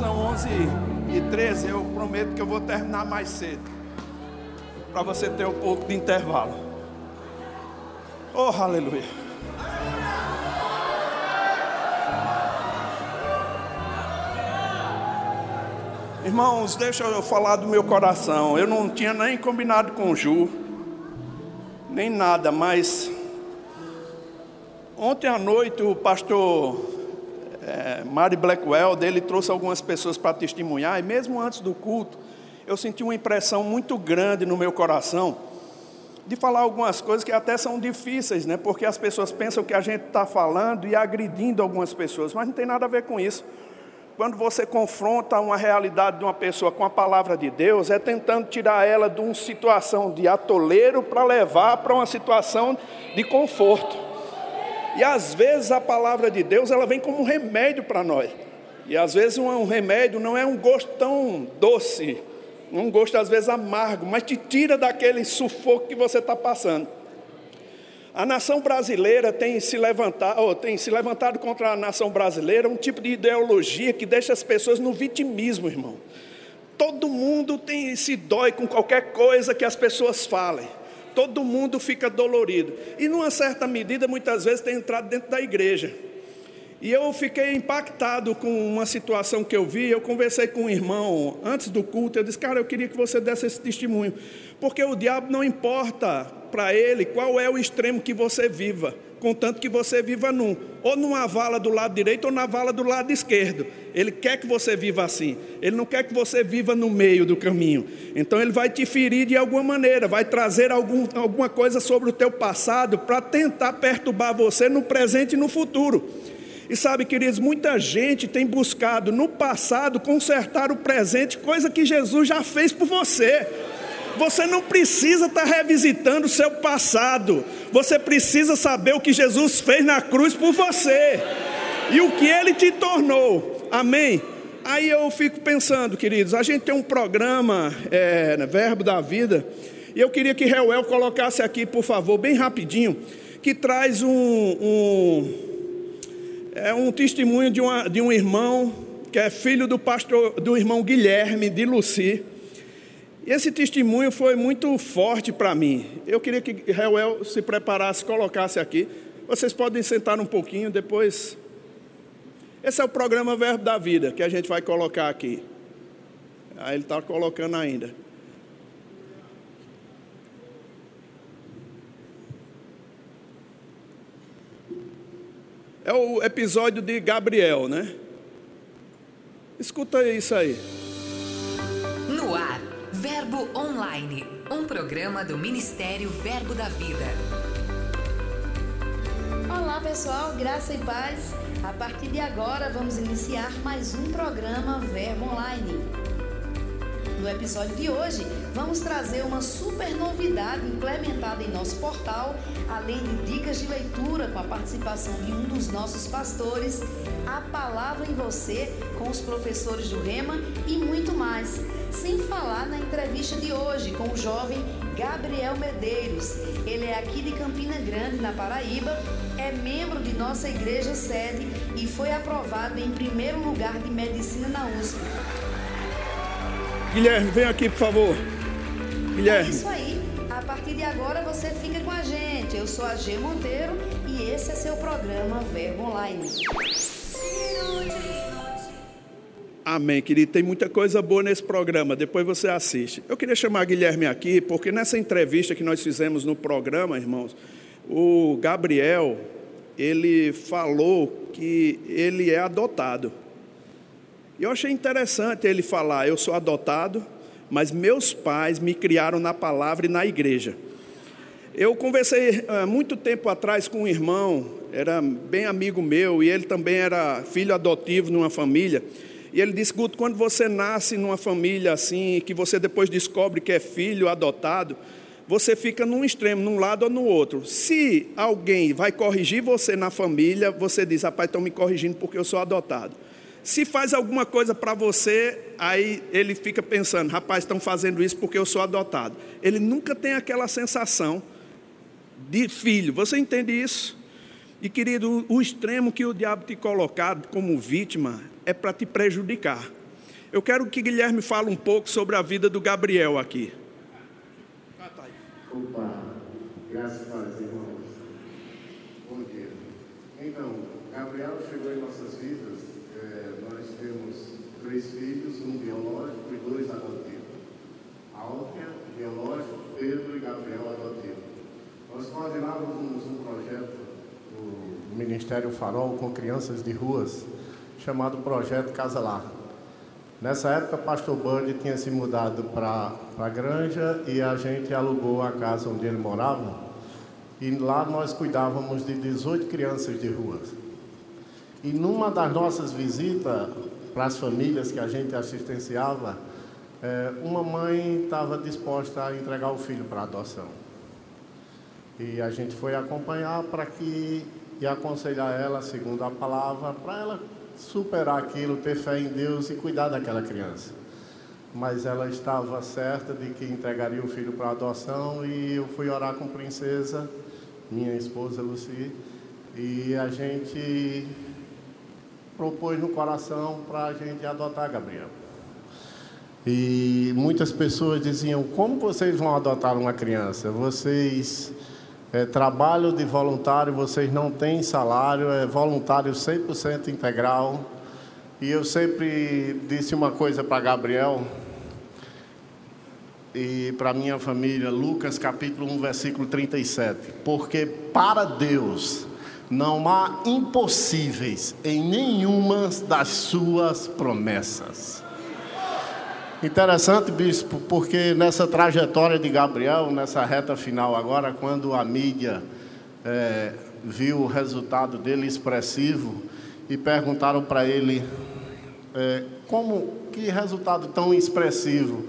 são 11 e 13, eu prometo que eu vou terminar mais cedo. Para você ter um pouco de intervalo. Oh, aleluia. Irmãos, deixa eu falar do meu coração. Eu não tinha nem combinado com o Ju, nem nada, mas ontem à noite o pastor Mari Blackwell, dele trouxe algumas pessoas para testemunhar, e mesmo antes do culto, eu senti uma impressão muito grande no meu coração de falar algumas coisas que até são difíceis, né? Porque as pessoas pensam que a gente está falando e agredindo algumas pessoas, mas não tem nada a ver com isso. Quando você confronta uma realidade de uma pessoa com a palavra de Deus, é tentando tirar ela de uma situação de atoleiro para levar para uma situação de conforto. E às vezes a palavra de Deus ela vem como um remédio para nós. E às vezes um, remédio não é um gosto tão doce, um gosto às vezes amargo, mas te tira daquele sufoco que você está passando. A nação brasileira tem se levantado, tem se levantado contra a nação brasileira um tipo de ideologia que deixa as pessoas no vitimismo, irmão. Todo mundo tem, se dói com qualquer coisa que as pessoas falem todo mundo fica dolorido. E numa certa medida, muitas vezes tem entrado dentro da igreja. E eu fiquei impactado com uma situação que eu vi. Eu conversei com um irmão antes do culto. Eu disse, cara, eu queria que você desse esse testemunho. Porque o diabo não importa para ele qual é o extremo que você viva contanto que você viva num, ou numa vala do lado direito ou na vala do lado esquerdo. Ele quer que você viva assim. Ele não quer que você viva no meio do caminho. Então ele vai te ferir de alguma maneira, vai trazer algum, alguma coisa sobre o teu passado para tentar perturbar você no presente e no futuro. E sabe, queridos, muita gente tem buscado no passado consertar o presente, coisa que Jesus já fez por você. Você não precisa estar revisitando o seu passado. Você precisa saber o que Jesus fez na cruz por você e o que ele te tornou. Amém? Aí eu fico pensando, queridos, a gente tem um programa, é, né, Verbo da Vida, e eu queria que Reuel colocasse aqui, por favor, bem rapidinho, que traz um, um, é, um testemunho de, uma, de um irmão que é filho do pastor, do irmão Guilherme de Luci. Esse testemunho foi muito forte para mim. Eu queria que Reuel se preparasse, colocasse aqui. Vocês podem sentar um pouquinho, depois. Esse é o programa Verbo da Vida que a gente vai colocar aqui. Aí ele está colocando ainda. É o episódio de Gabriel, né? Escuta isso aí. No ar Verbo Online, um programa do Ministério Verbo da Vida. Olá pessoal, graça e paz. A partir de agora vamos iniciar mais um programa Verbo Online. No episódio de hoje, vamos trazer uma super novidade implementada em nosso portal, além de dicas de leitura com a participação de um dos nossos pastores, a palavra em você com os professores do Rema e muito mais. Sem falar na entrevista de hoje com o jovem Gabriel Medeiros. Ele é aqui de Campina Grande, na Paraíba, é membro de nossa igreja sede e foi aprovado em primeiro lugar de medicina na USP. Guilherme, vem aqui, por favor. Guilherme. É isso aí. A partir de agora você fica com a gente. Eu sou a G Monteiro e esse é seu programa Verbo Online. Amém, querido. Tem muita coisa boa nesse programa. Depois você assiste. Eu queria chamar Guilherme aqui, porque nessa entrevista que nós fizemos no programa, irmãos, o Gabriel, ele falou que ele é adotado. E eu achei interessante ele falar: eu sou adotado, mas meus pais me criaram na palavra e na igreja. Eu conversei há muito tempo atrás com um irmão, era bem amigo meu, e ele também era filho adotivo numa família. E ele disse: Guto, quando você nasce numa família assim, que você depois descobre que é filho adotado, você fica num extremo, num lado ou no outro. Se alguém vai corrigir você na família, você diz: Rapaz, estão me corrigindo porque eu sou adotado. Se faz alguma coisa para você, aí ele fica pensando: rapaz, estão fazendo isso porque eu sou adotado. Ele nunca tem aquela sensação de filho. Você entende isso? E querido, o extremo que o diabo te colocar como vítima é para te prejudicar. Eu quero que Guilherme fale um pouco sobre a vida do Gabriel aqui. Opa, graças a Deus, irmãos. Bom dia. Então, Gabriel chegou em nossas vidas. É, nós três filhos, um biológico e dois adotivos. Álvia, biológico, Pedro e Gabriel adotivo. Nós coordenávamos um projeto do Ministério Farol com crianças de ruas, chamado Projeto Casa Lar. Nessa época, Pastor Bud tinha se mudado para a granja e a gente alugou a casa onde ele morava. E lá nós cuidávamos de 18 crianças de rua. E numa das nossas visitas para as famílias que a gente assistenciava, é, uma mãe estava disposta a entregar o filho para adoção. E a gente foi acompanhar para que e aconselhar ela, segundo a palavra, para ela superar aquilo, ter fé em Deus e cuidar daquela criança. Mas ela estava certa de que entregaria o filho para adoção e eu fui orar com a princesa, minha esposa Lucy, e a gente propôs no coração para a gente adotar Gabriel. E muitas pessoas diziam: como vocês vão adotar uma criança? Vocês é, trabalho de voluntário, vocês não têm salário, é voluntário 100% integral. E eu sempre disse uma coisa para Gabriel e para minha família, Lucas capítulo 1, versículo 37. Porque para Deus não há impossíveis em nenhuma das suas promessas. Interessante, bispo, porque nessa trajetória de Gabriel, nessa reta final agora, quando a mídia é, viu o resultado dele expressivo e perguntaram para ele é, como que resultado tão expressivo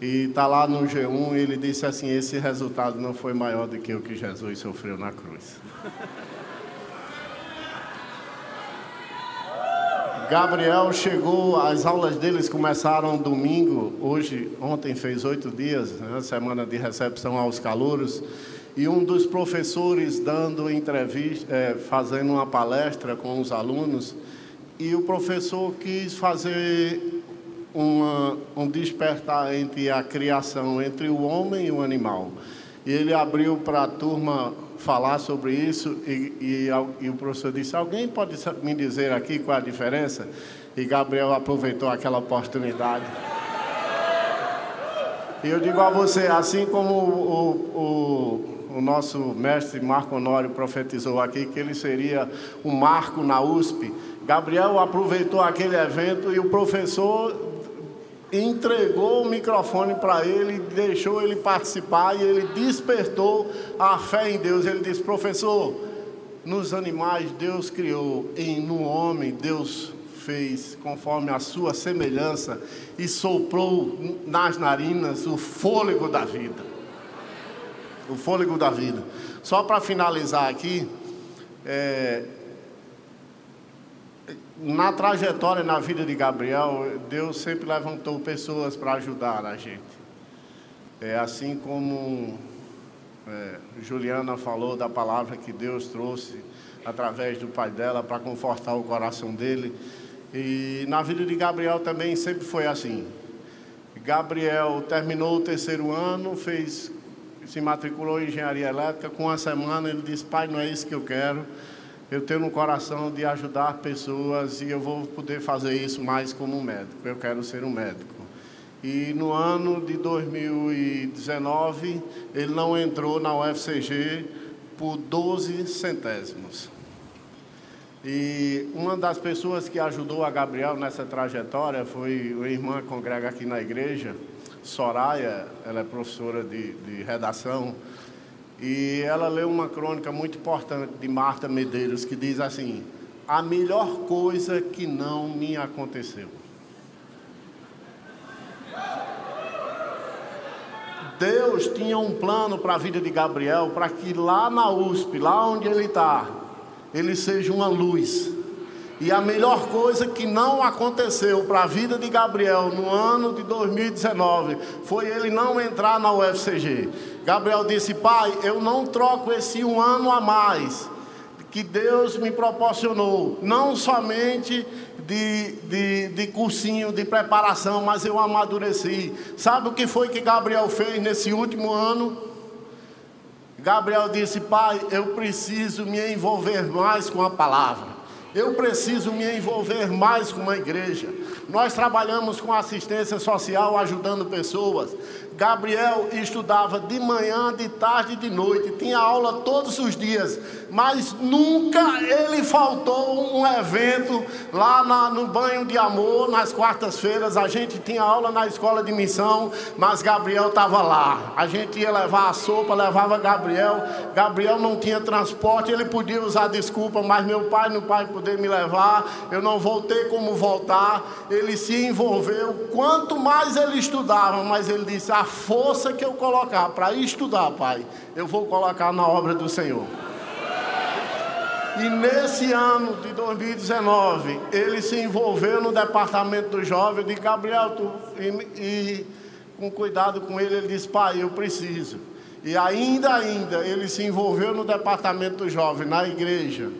e está lá no G1 ele disse assim esse resultado não foi maior do que o que Jesus sofreu na cruz. Gabriel chegou, as aulas deles começaram domingo, hoje, ontem fez oito dias, né, semana de recepção aos calouros, e um dos professores dando entrevista, é, fazendo uma palestra com os alunos, e o professor quis fazer uma, um despertar entre a criação, entre o homem e o animal. E ele abriu para a turma falar sobre isso e, e, e, o professor disse: Alguém pode me dizer aqui qual a diferença? E Gabriel aproveitou aquela oportunidade. E eu digo a você: assim como o, o, o nosso mestre Marco Honório profetizou aqui, que ele seria um marco na USP, Gabriel aproveitou aquele evento e o professor entregou o microfone para ele, deixou ele participar e ele despertou a fé em Deus. Ele disse: professor, nos animais Deus criou, e no homem Deus fez conforme a sua semelhança e soprou nas narinas o fôlego da vida. O fôlego da vida. Só para finalizar aqui, é, na trajetória na vida de Gabriel, Deus sempre levantou pessoas para ajudar a gente. É assim como é, Juliana falou da palavra que Deus trouxe através do pai dela para confortar o coração dele. E na vida de Gabriel também sempre foi assim. Gabriel terminou o terceiro ano, fez, se matriculou em engenharia elétrica. Com uma semana ele disse: Pai, não é isso que eu quero eu tenho no coração de ajudar pessoas e eu vou poder fazer isso mais como médico. Eu quero ser um médico. E no ano de 2019, ele não entrou na UFCG por 12 centésimos. E uma das pessoas que ajudou a Gabriel nessa trajetória foi a irmã que congrega aqui na igreja, Soraya, ela é professora de, de redação e ela leu uma crônica muito importante de Marta Medeiros que diz assim: A melhor coisa que não me aconteceu. Deus tinha um plano para a vida de Gabriel, para que lá na USP, lá onde ele está, ele seja uma luz. E a melhor coisa que não aconteceu para a vida de Gabriel no ano de 2019 foi ele não entrar na UFCG. Gabriel disse: Pai, eu não troco esse um ano a mais que Deus me proporcionou, não somente de, de, de cursinho de preparação, mas eu amadureci. Sabe o que foi que Gabriel fez nesse último ano? Gabriel disse: Pai, eu preciso me envolver mais com a palavra. Eu preciso me envolver mais com a igreja. Nós trabalhamos com assistência social, ajudando pessoas. Gabriel estudava de manhã, de tarde e de noite, tinha aula todos os dias, mas nunca ele faltou um evento lá na, no banho de amor, nas quartas-feiras. A gente tinha aula na escola de missão, mas Gabriel estava lá. A gente ia levar a sopa, levava Gabriel. Gabriel não tinha transporte, ele podia usar desculpa, mas meu pai não pai poder me levar, eu não voltei como voltar. Ele se envolveu. Quanto mais ele estudava, mais ele disse: a força que eu colocar para estudar, Pai, eu vou colocar na obra do Senhor. E nesse ano de 2019, ele se envolveu no departamento do jovem de Gabriel, tu, e, e com cuidado com ele, ele disse: Pai, eu preciso. E ainda, ainda, ele se envolveu no departamento do jovem, na igreja,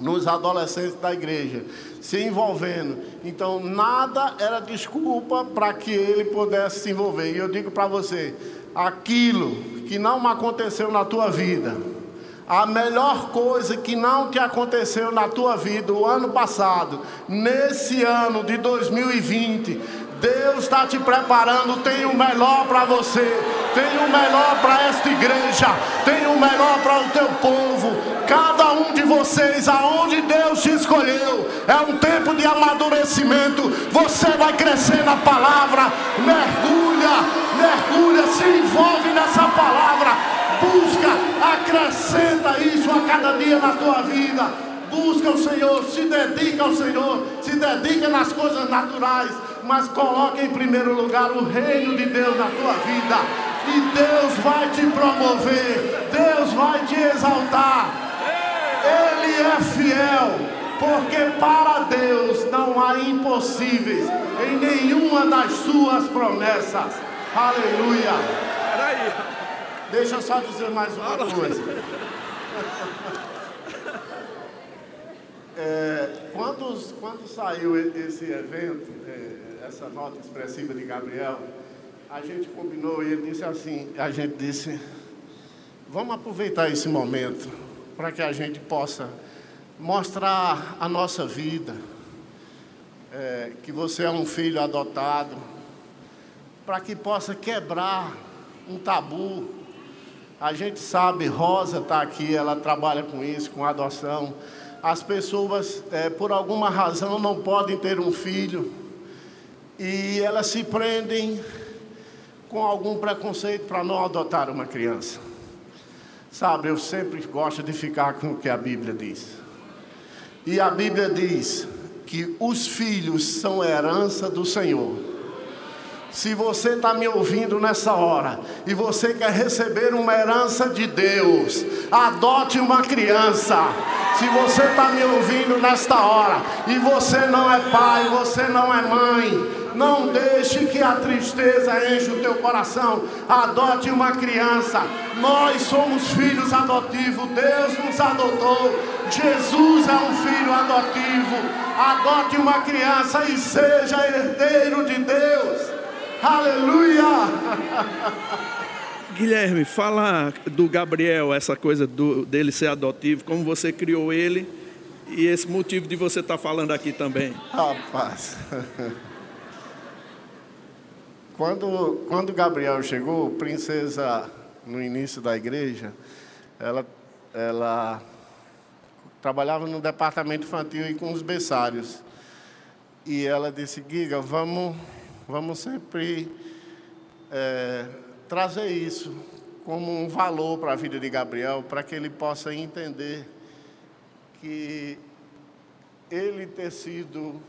nos adolescentes da igreja se envolvendo. Então, nada era desculpa para que ele pudesse se envolver. E eu digo para você: aquilo que não aconteceu na tua vida, a melhor coisa que não te aconteceu na tua vida o ano passado, nesse ano de 2020, Deus está te preparando, tem o melhor para você, tem o melhor para esta igreja, tem o melhor para o teu povo. Vocês, aonde Deus te escolheu, é um tempo de amadurecimento. Você vai crescer na palavra, mergulha, mergulha, se envolve nessa palavra, busca, acrescenta isso a cada dia na tua vida busca o Senhor, se dedica ao Senhor, se dedica nas coisas naturais, mas coloque em primeiro lugar o reino de Deus na tua vida. E Deus vai te promover, Deus vai te exaltar. Ele é fiel, porque para Deus não há impossíveis em nenhuma das suas promessas. Aleluia. Deixa eu só dizer mais uma coisa. É, quando, quando saiu esse evento, é, essa nota expressiva de Gabriel, a gente combinou e ele disse assim, a gente disse, vamos aproveitar esse momento para que a gente possa mostrar a nossa vida, é, que você é um filho adotado, para que possa quebrar um tabu. A gente sabe, Rosa está aqui, ela trabalha com isso, com adoção as pessoas, é, por alguma razão, não podem ter um filho e elas se prendem com algum preconceito para não adotar uma criança. Sabe, eu sempre gosto de ficar com o que a Bíblia diz. E a Bíblia diz que os filhos são herança do Senhor. Se você está me ouvindo nessa hora e você quer receber uma herança de Deus, adote uma criança. Se você está me ouvindo nesta hora e você não é pai, você não é mãe, não deixe que a tristeza enche o teu coração. Adote uma criança. Nós somos filhos adotivos. Deus nos adotou. Jesus é um filho adotivo. Adote uma criança e seja herdeiro de Deus. Aleluia! Guilherme, fala do Gabriel, essa coisa do, dele ser adotivo, como você criou ele e esse motivo de você estar tá falando aqui também. Rapaz, quando, quando Gabriel chegou, princesa no início da igreja, ela, ela trabalhava no departamento infantil e com os berçários. E ela disse, Giga, vamos Vamos sempre é, trazer isso como um valor para a vida de Gabriel, para que ele possa entender que ele ter sido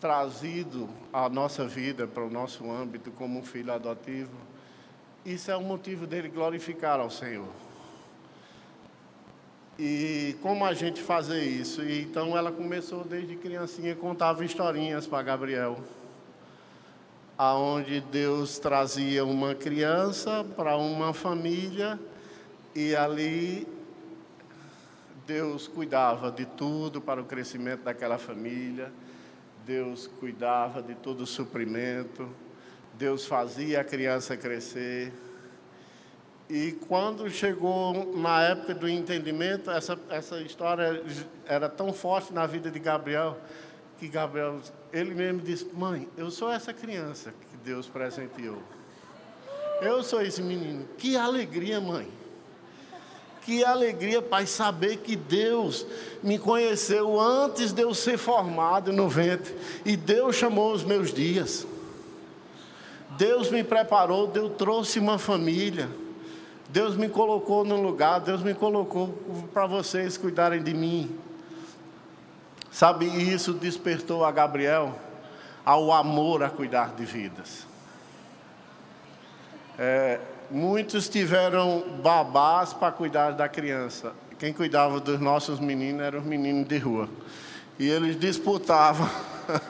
trazido à nossa vida, para o nosso âmbito, como um filho adotivo, isso é um motivo dele glorificar ao Senhor. E como a gente fazer isso? Então ela começou desde criancinha, contava historinhas para Gabriel aonde Deus trazia uma criança para uma família e ali Deus cuidava de tudo para o crescimento daquela família, Deus cuidava de todo o suprimento, Deus fazia a criança crescer. E quando chegou na época do entendimento, essa, essa história era tão forte na vida de Gabriel, que Gabriel, ele mesmo disse: Mãe, eu sou essa criança que Deus presenteou. Eu sou esse menino. Que alegria, mãe. Que alegria, pai, saber que Deus me conheceu antes de eu ser formado no ventre. E Deus chamou os meus dias. Deus me preparou, Deus trouxe uma família. Deus me colocou num lugar, Deus me colocou para vocês cuidarem de mim. Sabe, isso despertou a Gabriel ao amor a cuidar de vidas. É, muitos tiveram babás para cuidar da criança. Quem cuidava dos nossos meninos eram os meninos de rua. E eles disputavam.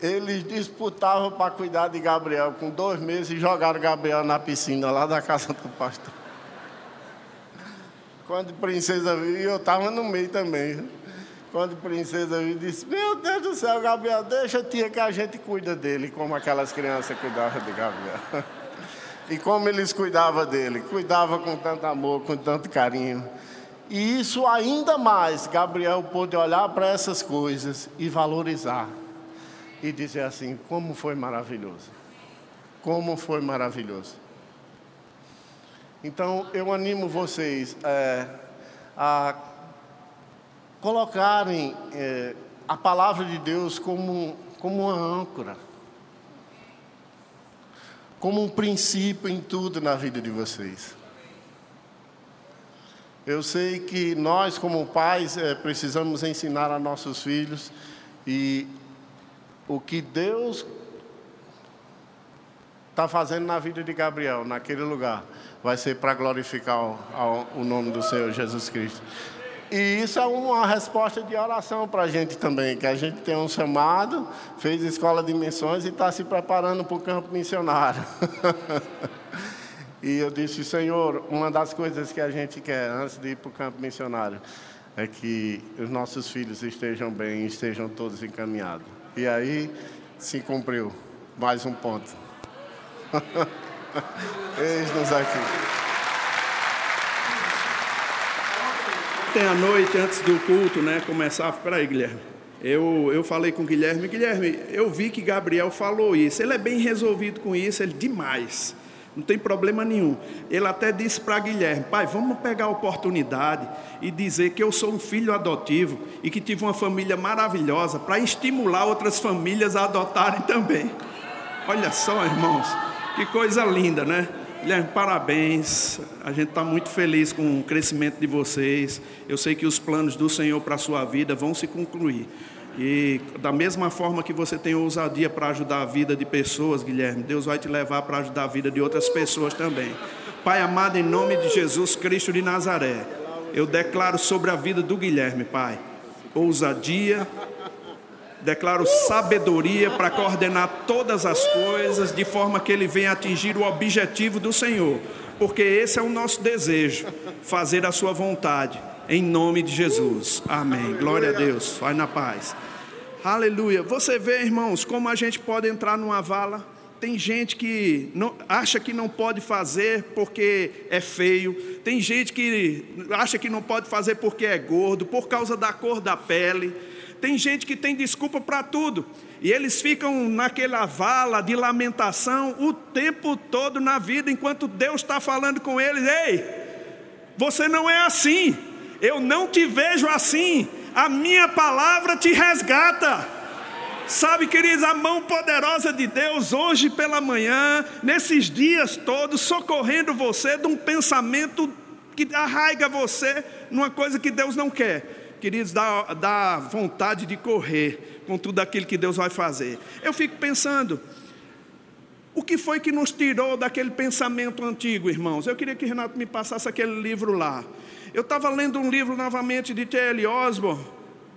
eles disputavam para cuidar de Gabriel. Com dois meses jogaram Gabriel na piscina lá da casa do pastor. Quando a princesa viu, eu estava no meio também. Quando a princesa viu, disse: Meu Deus do céu, Gabriel, deixa tia que a gente cuida dele, como aquelas crianças cuidavam de Gabriel. E como eles cuidavam dele, cuidava com tanto amor, com tanto carinho. E isso ainda mais, Gabriel pôde olhar para essas coisas e valorizar. E dizer assim: como foi maravilhoso. Como foi maravilhoso. Então eu animo vocês é, a colocarem é, a palavra de Deus como, como uma âncora como um princípio em tudo na vida de vocês. Eu sei que nós, como pais, é, precisamos ensinar a nossos filhos e o que Deus está fazendo na vida de Gabriel, naquele lugar, vai ser para glorificar o, o nome do Senhor Jesus Cristo. E isso é uma resposta de oração para a gente também, que a gente tem um chamado, fez escola de missões e está se preparando para o campo missionário. e eu disse, Senhor, uma das coisas que a gente quer antes de ir para o campo missionário é que os nossos filhos estejam bem, estejam todos encaminhados. E aí se cumpriu mais um ponto. Eis-nos aqui. Ontem à noite, antes do culto, né, começar, peraí, Guilherme. Eu, eu falei com o Guilherme, Guilherme, eu vi que Gabriel falou isso. Ele é bem resolvido com isso, ele demais. Não tem problema nenhum. Ele até disse para Guilherme: Pai, vamos pegar a oportunidade e dizer que eu sou um filho adotivo e que tive uma família maravilhosa para estimular outras famílias a adotarem também. Olha só, irmãos, que coisa linda, né? Guilherme, parabéns. A gente está muito feliz com o crescimento de vocês. Eu sei que os planos do Senhor para a sua vida vão se concluir. E da mesma forma que você tem ousadia para ajudar a vida de pessoas, Guilherme, Deus vai te levar para ajudar a vida de outras pessoas também. Pai amado, em nome de Jesus Cristo de Nazaré, eu declaro sobre a vida do Guilherme, Pai, ousadia, Declaro sabedoria para coordenar todas as coisas de forma que ele venha atingir o objetivo do Senhor, porque esse é o nosso desejo, fazer a sua vontade, em nome de Jesus. Amém. Glória a Deus. Vai na paz. Aleluia. Você vê, irmãos, como a gente pode entrar numa vala? Tem gente que não, acha que não pode fazer porque é feio. Tem gente que acha que não pode fazer porque é gordo, por causa da cor da pele. Tem gente que tem desculpa para tudo. E eles ficam naquela vala de lamentação o tempo todo na vida, enquanto Deus está falando com eles: Ei, você não é assim. Eu não te vejo assim. A minha palavra te resgata. Sabe, queridos, a mão poderosa de Deus hoje pela manhã, nesses dias todos, socorrendo você de um pensamento que arraiga você numa coisa que Deus não quer queridos, dá, dá vontade de correr com tudo aquilo que Deus vai fazer. Eu fico pensando, o que foi que nos tirou daquele pensamento antigo, irmãos? Eu queria que Renato me passasse aquele livro lá. Eu estava lendo um livro novamente de T.L. Osborne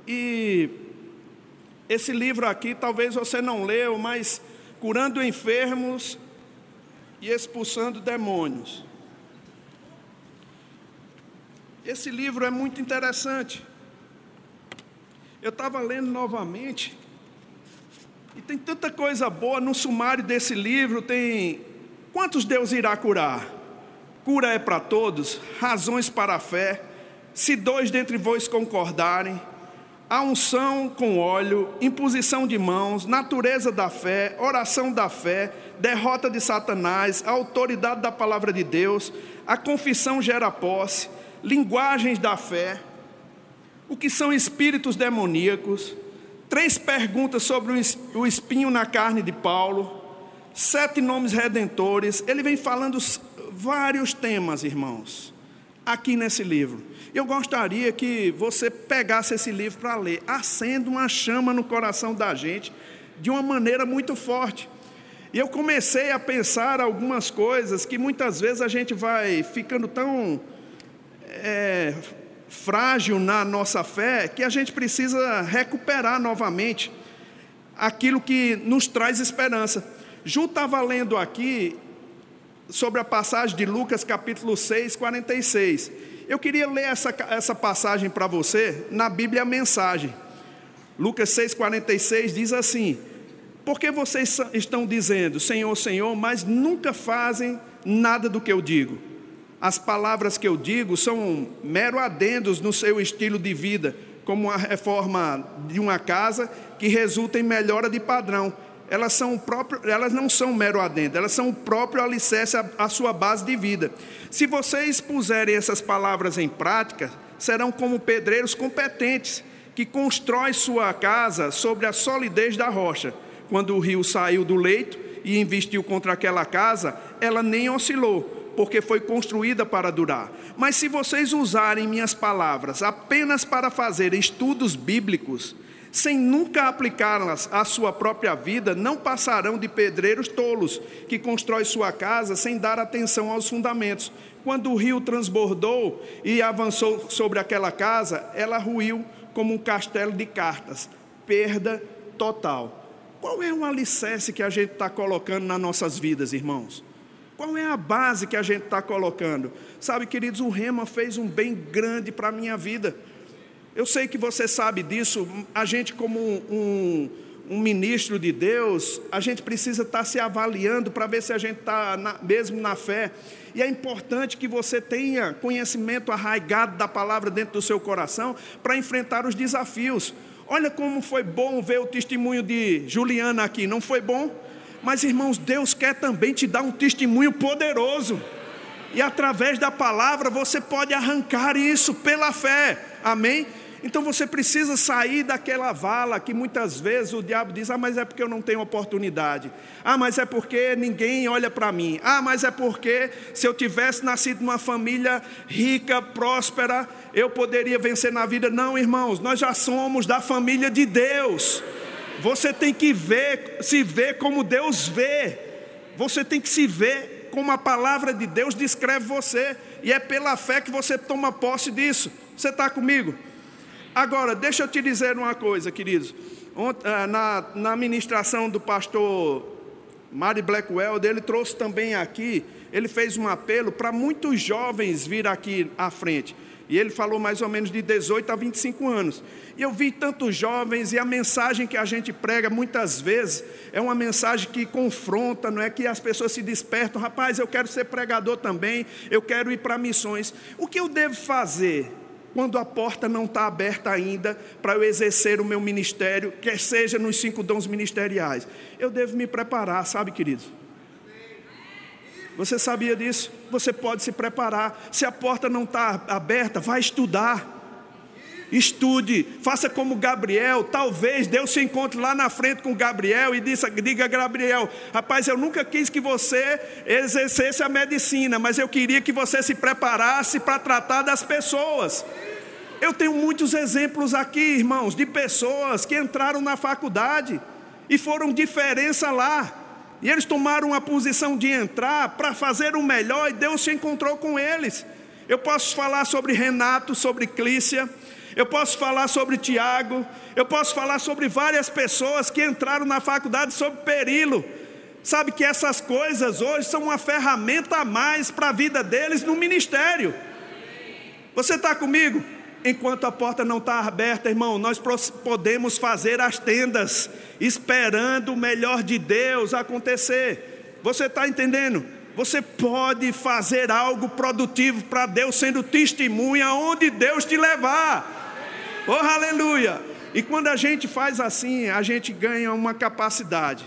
e esse livro aqui talvez você não leu, mas curando enfermos e expulsando demônios. esse livro é muito interessante. Eu estava lendo novamente, e tem tanta coisa boa no sumário desse livro. Tem quantos Deus irá curar? Cura é para todos, razões para a fé. Se dois dentre vós concordarem, a unção com óleo, imposição de mãos, natureza da fé, oração da fé, derrota de Satanás, a autoridade da palavra de Deus, a confissão gera posse, linguagens da fé, o que são espíritos demoníacos, três perguntas sobre o espinho na carne de Paulo, sete nomes redentores. Ele vem falando vários temas, irmãos, aqui nesse livro. Eu gostaria que você pegasse esse livro para ler. Acenda uma chama no coração da gente de uma maneira muito forte. E eu comecei a pensar algumas coisas que muitas vezes a gente vai ficando tão é, frágil na nossa fé que a gente precisa recuperar novamente aquilo que nos traz esperança. Ju estava lendo aqui sobre a passagem de Lucas capítulo 6, 46. Eu queria ler essa, essa passagem para você na Bíblia Mensagem. Lucas 6,46 diz assim: Porque vocês estão dizendo, Senhor, Senhor, mas nunca fazem nada do que eu digo. As palavras que eu digo são mero adendos no seu estilo de vida, como a reforma de uma casa que resulta em melhora de padrão elas, são próprio, elas não são mero adendo, elas são o próprio alicerce à, sua base de vida. Se vocês puserem essas palavras em prática, serão como pedreiros competentes, que constroem sua casa sobre a solidez da rocha. Quando o rio saiu do leito e investiu contra aquela casa, ela nem oscilou, porque foi construída para durar. Mas se vocês usarem minhas palavras apenas para fazer estudos bíblicos, sem nunca aplicá-las à sua própria vida, não passarão de pedreiros tolos, que constrói sua casa sem dar atenção aos fundamentos. Quando o rio transbordou e avançou sobre aquela casa, ela ruiu como um castelo de cartas. Perda total. Qual é o alicerce que a gente está colocando nas nossas vidas, irmãos? Qual é a base que a gente está colocando? Sabe, queridos, o Rema fez um bem grande para a minha vida. Eu sei que você sabe disso, a gente, como um, um ministro de Deus, a gente precisa estar se avaliando para ver se a gente está mesmo na fé. E é importante que você tenha conhecimento arraigado da palavra dentro do seu coração para enfrentar os desafios. Olha como foi bom ver o testemunho de Juliana aqui, não foi bom? Mas irmãos, Deus quer também te dar um testemunho poderoso. E através da palavra você pode arrancar isso pela fé. Amém? Então você precisa sair daquela vala que muitas vezes o diabo diz: ah, mas é porque eu não tenho oportunidade. Ah, mas é porque ninguém olha para mim. Ah, mas é porque se eu tivesse nascido numa família rica, próspera, eu poderia vencer na vida. Não, irmãos, nós já somos da família de Deus. Você tem que ver, se ver como Deus vê. Você tem que se ver como a palavra de Deus descreve você. E é pela fé que você toma posse disso. Você está comigo? Agora, deixa eu te dizer uma coisa, queridos. Ah, na, na ministração do pastor Mari Blackwell, ele trouxe também aqui, ele fez um apelo para muitos jovens vir aqui à frente. E ele falou mais ou menos de 18 a 25 anos. E eu vi tantos jovens, e a mensagem que a gente prega muitas vezes é uma mensagem que confronta, não é que as pessoas se despertam, rapaz, eu quero ser pregador também, eu quero ir para missões. O que eu devo fazer? Quando a porta não está aberta ainda para eu exercer o meu ministério, quer seja nos cinco dons ministeriais. Eu devo me preparar, sabe, querido? Você sabia disso? Você pode se preparar. Se a porta não está aberta, vá estudar. Estude, faça como Gabriel. Talvez Deus se encontre lá na frente com Gabriel e diga Gabriel: Rapaz, eu nunca quis que você exercesse a medicina, mas eu queria que você se preparasse para tratar das pessoas. Eu tenho muitos exemplos aqui, irmãos, de pessoas que entraram na faculdade e foram diferença lá. E eles tomaram a posição de entrar para fazer o melhor e Deus se encontrou com eles. Eu posso falar sobre Renato, sobre Clícia, eu posso falar sobre Tiago, eu posso falar sobre várias pessoas que entraram na faculdade sobre Perilo. Sabe que essas coisas hoje são uma ferramenta a mais para a vida deles no ministério. Você está comigo? Enquanto a porta não está aberta, irmão, nós podemos fazer as tendas, esperando o melhor de Deus acontecer. Você está entendendo? Você pode fazer algo produtivo para Deus, sendo testemunha onde Deus te levar. Oh, aleluia! E quando a gente faz assim, a gente ganha uma capacidade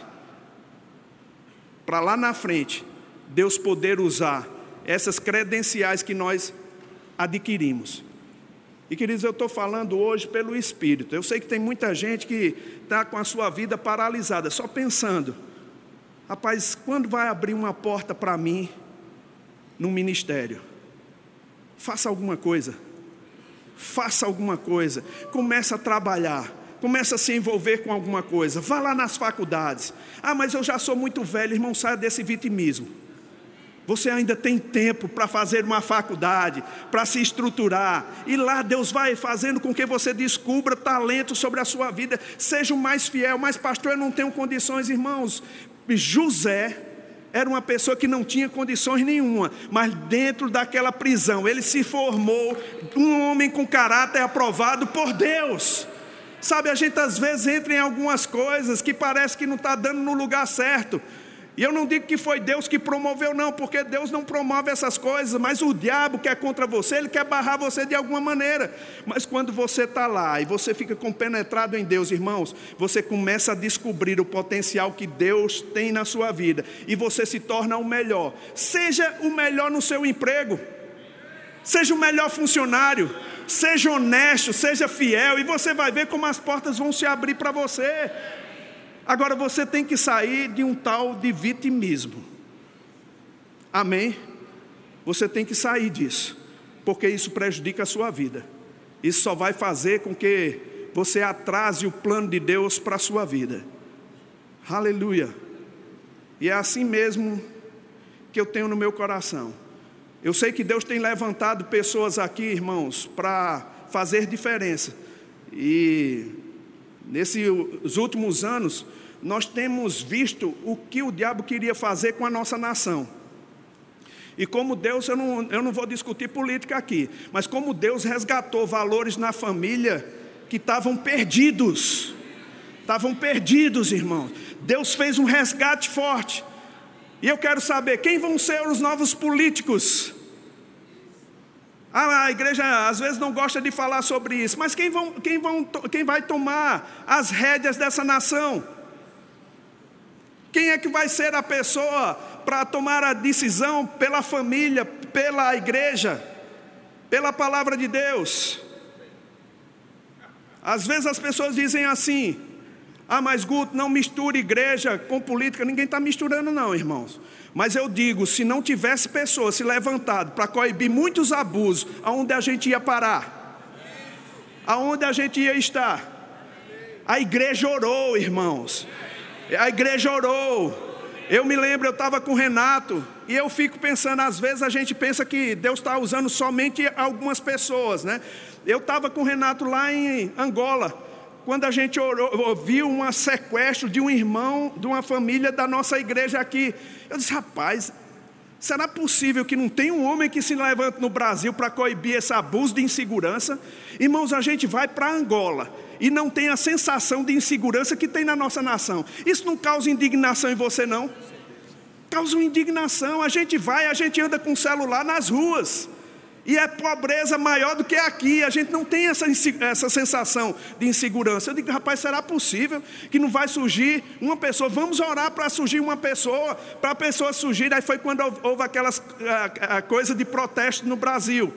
para lá na frente, Deus poder usar essas credenciais que nós adquirimos. E queridos, eu estou falando hoje pelo Espírito. Eu sei que tem muita gente que está com a sua vida paralisada, só pensando: rapaz, quando vai abrir uma porta para mim no ministério? Faça alguma coisa. Faça alguma coisa. Comece a trabalhar. Comece a se envolver com alguma coisa. Vá lá nas faculdades. Ah, mas eu já sou muito velho, irmão, saia desse vitimismo. Você ainda tem tempo para fazer uma faculdade, para se estruturar, e lá Deus vai fazendo com que você descubra talento sobre a sua vida. Seja o mais fiel, mas pastor, eu não tenho condições, irmãos. José era uma pessoa que não tinha condições nenhuma, mas dentro daquela prisão, ele se formou um homem com caráter aprovado por Deus. Sabe, a gente às vezes entra em algumas coisas que parece que não está dando no lugar certo. E eu não digo que foi Deus que promoveu, não, porque Deus não promove essas coisas, mas o diabo quer contra você, ele quer barrar você de alguma maneira. Mas quando você está lá e você fica compenetrado em Deus, irmãos, você começa a descobrir o potencial que Deus tem na sua vida e você se torna o melhor. Seja o melhor no seu emprego, seja o melhor funcionário, seja honesto, seja fiel, e você vai ver como as portas vão se abrir para você. Agora você tem que sair de um tal de vitimismo. Amém? Você tem que sair disso, porque isso prejudica a sua vida. Isso só vai fazer com que você atrase o plano de Deus para a sua vida. Aleluia. E é assim mesmo que eu tenho no meu coração. Eu sei que Deus tem levantado pessoas aqui, irmãos, para fazer diferença. E nesses últimos anos, nós temos visto o que o diabo queria fazer com a nossa nação. E como Deus, eu não, eu não vou discutir política aqui, mas como Deus resgatou valores na família que estavam perdidos. Estavam perdidos, irmãos. Deus fez um resgate forte. E eu quero saber quem vão ser os novos políticos. Ah, a igreja às vezes não gosta de falar sobre isso, mas quem, vão, quem, vão, quem vai tomar as rédeas dessa nação? Quem é que vai ser a pessoa para tomar a decisão pela família, pela igreja, pela palavra de Deus? Às vezes as pessoas dizem assim: ah, mas Guto, não misture igreja com política. Ninguém está misturando, não, irmãos. Mas eu digo: se não tivesse pessoas se levantado para coibir muitos abusos, aonde a gente ia parar? Aonde a gente ia estar? A igreja orou, irmãos. A igreja orou. Eu me lembro, eu estava com o Renato, e eu fico pensando, às vezes a gente pensa que Deus está usando somente algumas pessoas, né? Eu estava com o Renato lá em Angola, quando a gente orou, ouviu um sequestro de um irmão de uma família da nossa igreja aqui. Eu disse, rapaz, será possível que não tenha um homem que se levante no Brasil para coibir esse abuso de insegurança? Irmãos, a gente vai para Angola e não tem a sensação de insegurança que tem na nossa nação. Isso não causa indignação em você, não? Causa indignação. A gente vai, a gente anda com o celular nas ruas. E é pobreza maior do que aqui. A gente não tem essa, essa sensação de insegurança. Eu digo, rapaz, será possível que não vai surgir uma pessoa? Vamos orar para surgir uma pessoa, para a pessoa surgir. Aí foi quando houve aquelas a, a coisa de protesto no Brasil.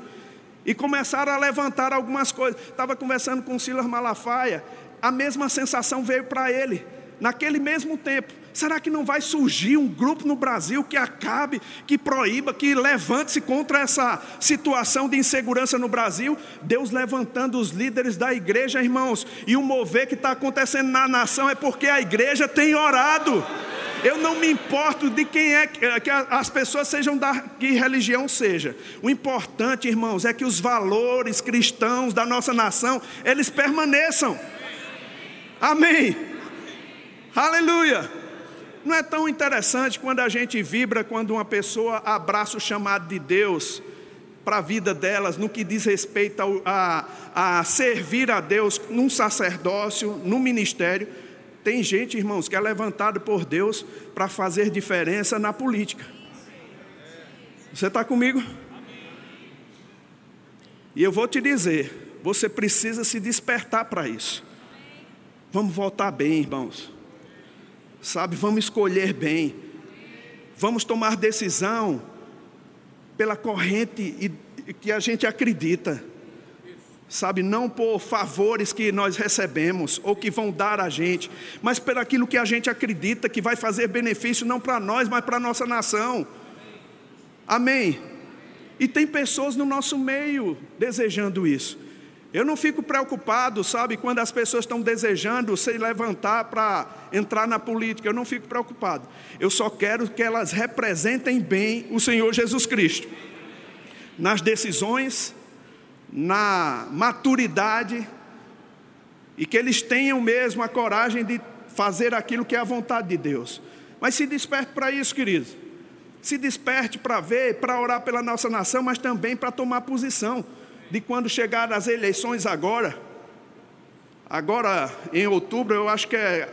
E começaram a levantar algumas coisas. Estava conversando com o Silas Malafaia, a mesma sensação veio para ele, naquele mesmo tempo. Será que não vai surgir um grupo no Brasil que acabe, que proíba, que levante-se contra essa situação de insegurança no Brasil? Deus levantando os líderes da igreja, irmãos, e o mover que está acontecendo na nação é porque a igreja tem orado. Eu não me importo de quem é que as pessoas sejam da que religião seja. O importante, irmãos, é que os valores cristãos da nossa nação, eles permaneçam. Amém. Aleluia. Não é tão interessante quando a gente vibra quando uma pessoa abraça o chamado de Deus para a vida delas no que diz respeito a, a servir a Deus num sacerdócio, num ministério. Tem gente, irmãos, que é levantado por Deus para fazer diferença na política. Você está comigo? E eu vou te dizer, você precisa se despertar para isso. Vamos votar bem, irmãos. Sabe, vamos escolher bem. Vamos tomar decisão pela corrente que a gente acredita. Sabe, não por favores que nós recebemos ou que vão dar a gente, mas por aquilo que a gente acredita que vai fazer benefício não para nós, mas para a nossa nação. Amém. E tem pessoas no nosso meio desejando isso. Eu não fico preocupado, sabe, quando as pessoas estão desejando se levantar para entrar na política, eu não fico preocupado. Eu só quero que elas representem bem o Senhor Jesus Cristo. Nas decisões, na maturidade, e que eles tenham mesmo a coragem de fazer aquilo que é a vontade de Deus. Mas se desperte para isso, queridos. Se desperte para ver, para orar pela nossa nação, mas também para tomar posição de quando chegar as eleições agora. Agora, em outubro, eu acho que é,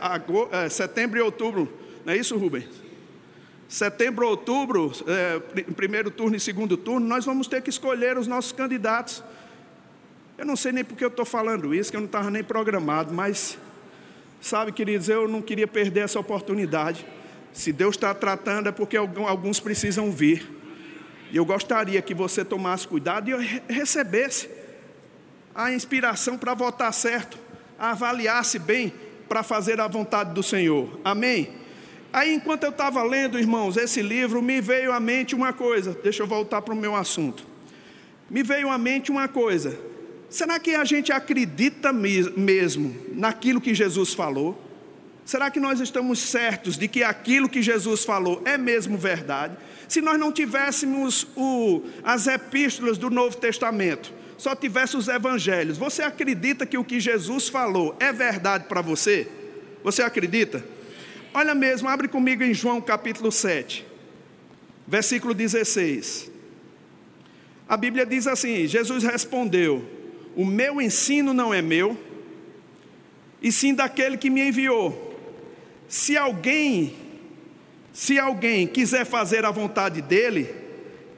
é setembro e outubro, não é isso, Rubens? Setembro, outubro, é, primeiro turno e segundo turno, nós vamos ter que escolher os nossos candidatos. Eu não sei nem porque eu estou falando isso, que eu não estava nem programado, mas, sabe, queridos, eu não queria perder essa oportunidade. Se Deus está tratando, é porque alguns precisam vir. E eu gostaria que você tomasse cuidado e recebesse a inspiração para votar certo, avaliasse bem para fazer a vontade do Senhor. Amém? Aí, enquanto eu estava lendo, irmãos, esse livro, me veio à mente uma coisa. Deixa eu voltar para o meu assunto. Me veio à mente uma coisa. Será que a gente acredita mesmo naquilo que Jesus falou? Será que nós estamos certos de que aquilo que Jesus falou é mesmo verdade? Se nós não tivéssemos o, as epístolas do Novo Testamento, só tivesse os evangelhos, você acredita que o que Jesus falou é verdade para você? Você acredita? Olha mesmo, abre comigo em João capítulo 7, versículo 16. A Bíblia diz assim: Jesus respondeu: O meu ensino não é meu, e sim daquele que me enviou. Se alguém se alguém quiser fazer a vontade dele,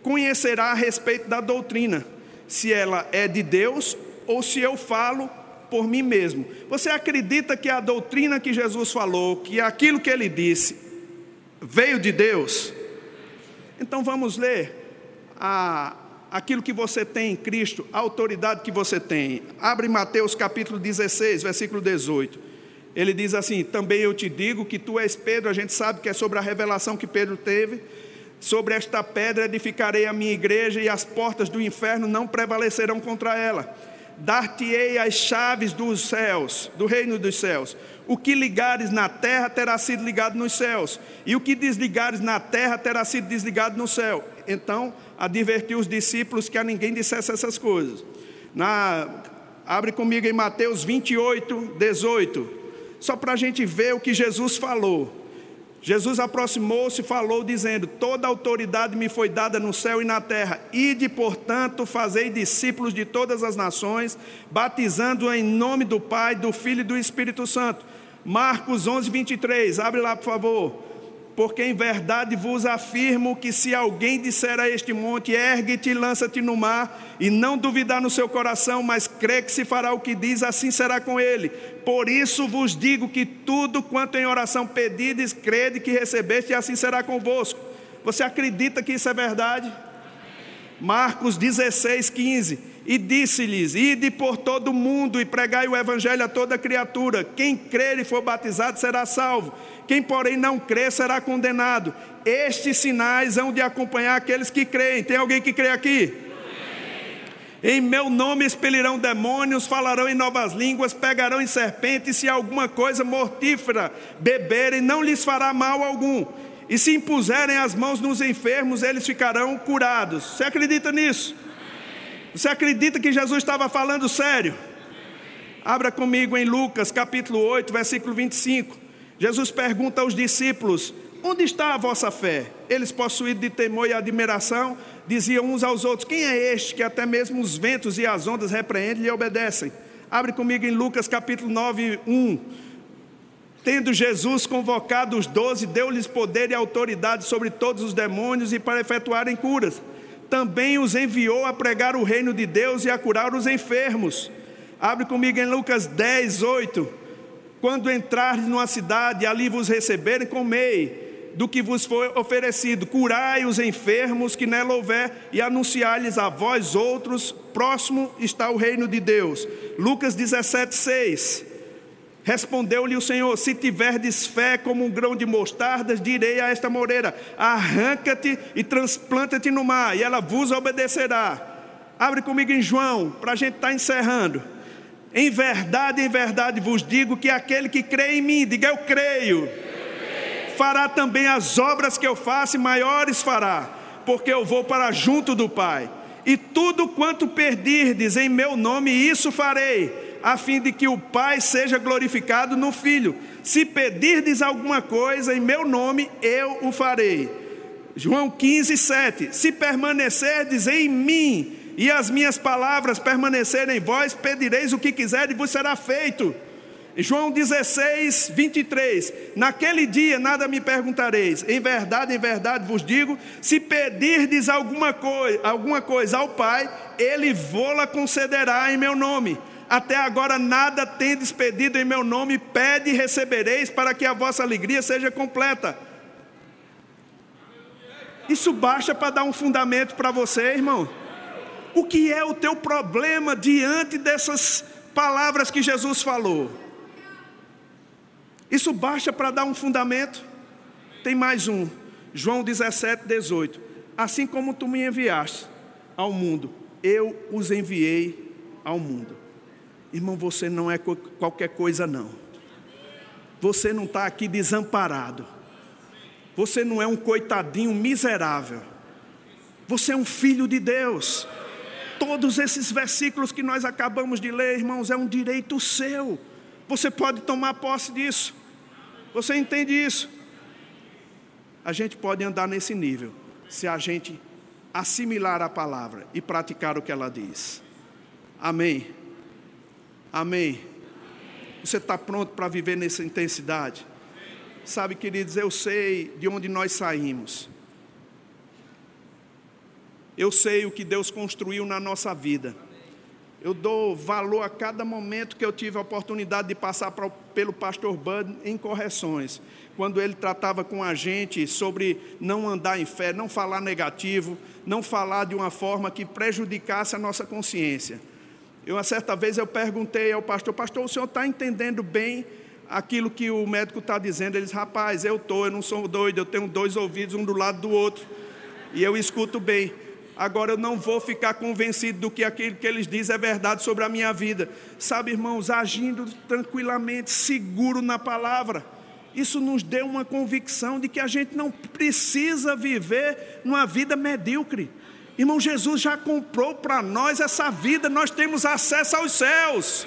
conhecerá a respeito da doutrina, se ela é de Deus ou se eu falo por mim mesmo. Você acredita que a doutrina que Jesus falou, que aquilo que ele disse, veio de Deus? Então vamos ler a, aquilo que você tem em Cristo, a autoridade que você tem. Abre Mateus capítulo 16, versículo 18. Ele diz assim: Também eu te digo que tu és Pedro, a gente sabe que é sobre a revelação que Pedro teve. Sobre esta pedra edificarei a minha igreja e as portas do inferno não prevalecerão contra ela. Dar-te-ei as chaves dos céus, do reino dos céus. O que ligares na terra terá sido ligado nos céus, e o que desligares na terra terá sido desligado no céu. Então, advertiu os discípulos que a ninguém dissesse essas coisas. Na, abre comigo em Mateus 28, 18 só para a gente ver o que Jesus falou. Jesus aproximou-se e falou, dizendo: Toda autoridade me foi dada no céu e na terra. Ide, portanto, fazei discípulos de todas as nações, batizando em nome do Pai, do Filho e do Espírito Santo. Marcos 11, 23. Abre lá, por favor porque em verdade vos afirmo que se alguém disser a este monte, ergue-te e lança-te no mar, e não duvidar no seu coração, mas crê que se fará o que diz, assim será com ele. Por isso vos digo que tudo quanto em oração pedides, crede que recebeste, e assim será convosco. Você acredita que isso é verdade? Marcos 16, 15 e disse-lhes: Ide por todo o mundo e pregai o evangelho a toda criatura. Quem crer e for batizado será salvo. Quem, porém, não crer será condenado. Estes sinais hão de acompanhar aqueles que creem. Tem alguém que crê aqui? Em meu nome expelirão demônios, falarão em novas línguas, pegarão em serpentes, se alguma coisa mortífera beberem, não lhes fará mal algum. E se impuserem as mãos nos enfermos, eles ficarão curados. Você acredita nisso? Você acredita que Jesus estava falando sério? Abra comigo em Lucas capítulo 8, versículo 25. Jesus pergunta aos discípulos: Onde está a vossa fé? Eles, possuídos de temor e admiração, diziam uns aos outros: Quem é este que até mesmo os ventos e as ondas repreendem e obedecem? Abre comigo em Lucas capítulo 9, 1. Tendo Jesus convocado os doze, deu-lhes poder e autoridade sobre todos os demônios e para efetuarem curas. Também os enviou a pregar o reino de Deus e a curar os enfermos. Abre comigo em Lucas 10, 8. Quando entrardes numa cidade ali vos receberem, comei do que vos foi oferecido, curai os enfermos que nela houver e anunciai-lhes a vós outros, próximo está o reino de Deus. Lucas 17, 6. Respondeu-lhe o Senhor: Se tiverdes fé como um grão de mostardas, direi a esta moreira: arranca-te e transplanta-te no mar, e ela vos obedecerá. Abre comigo em João, para a gente estar tá encerrando. Em verdade, em verdade vos digo que aquele que crê em mim, diga eu creio, eu creio. fará também as obras que eu faço, e maiores fará, porque eu vou para junto do Pai. E tudo quanto perdirdes em meu nome, isso farei a fim de que o Pai seja glorificado no Filho. Se pedirdes alguma coisa em meu nome, eu o farei. João 15, 7. Se permanecerdes em mim e as minhas palavras permanecerem em vós, pedireis o que quiserdes e vos será feito. João 16, 23. Naquele dia nada me perguntareis. Em verdade, em verdade vos digo: se pedirdes alguma, coi alguma coisa ao Pai, Ele vô-la concederá em meu nome. Até agora nada tendes pedido em meu nome, pede e recebereis, para que a vossa alegria seja completa. Isso baixa para dar um fundamento para você, irmão. O que é o teu problema diante dessas palavras que Jesus falou? Isso baixa para dar um fundamento? Tem mais um, João 17, 18. Assim como tu me enviaste ao mundo, eu os enviei ao mundo. Irmão, você não é qualquer coisa, não. Você não está aqui desamparado. Você não é um coitadinho miserável. Você é um filho de Deus. Todos esses versículos que nós acabamos de ler, irmãos, é um direito seu. Você pode tomar posse disso. Você entende isso? A gente pode andar nesse nível se a gente assimilar a palavra e praticar o que ela diz. Amém. Amém. Você está pronto para viver nessa intensidade? Sabe, queridos, eu sei de onde nós saímos. Eu sei o que Deus construiu na nossa vida. Eu dou valor a cada momento que eu tive a oportunidade de passar pra, pelo pastor Bud em correções. Quando ele tratava com a gente sobre não andar em fé, não falar negativo, não falar de uma forma que prejudicasse a nossa consciência. Eu, uma certa vez, eu perguntei ao pastor, pastor, o senhor está entendendo bem aquilo que o médico está dizendo? Ele disse, rapaz, eu estou, eu não sou doido, eu tenho dois ouvidos, um do lado do outro, e eu escuto bem. Agora eu não vou ficar convencido do que aquilo que eles dizem é verdade sobre a minha vida. Sabe, irmãos, agindo tranquilamente, seguro na palavra. Isso nos deu uma convicção de que a gente não precisa viver numa vida medíocre. Irmão, Jesus já comprou para nós essa vida, nós temos acesso aos céus.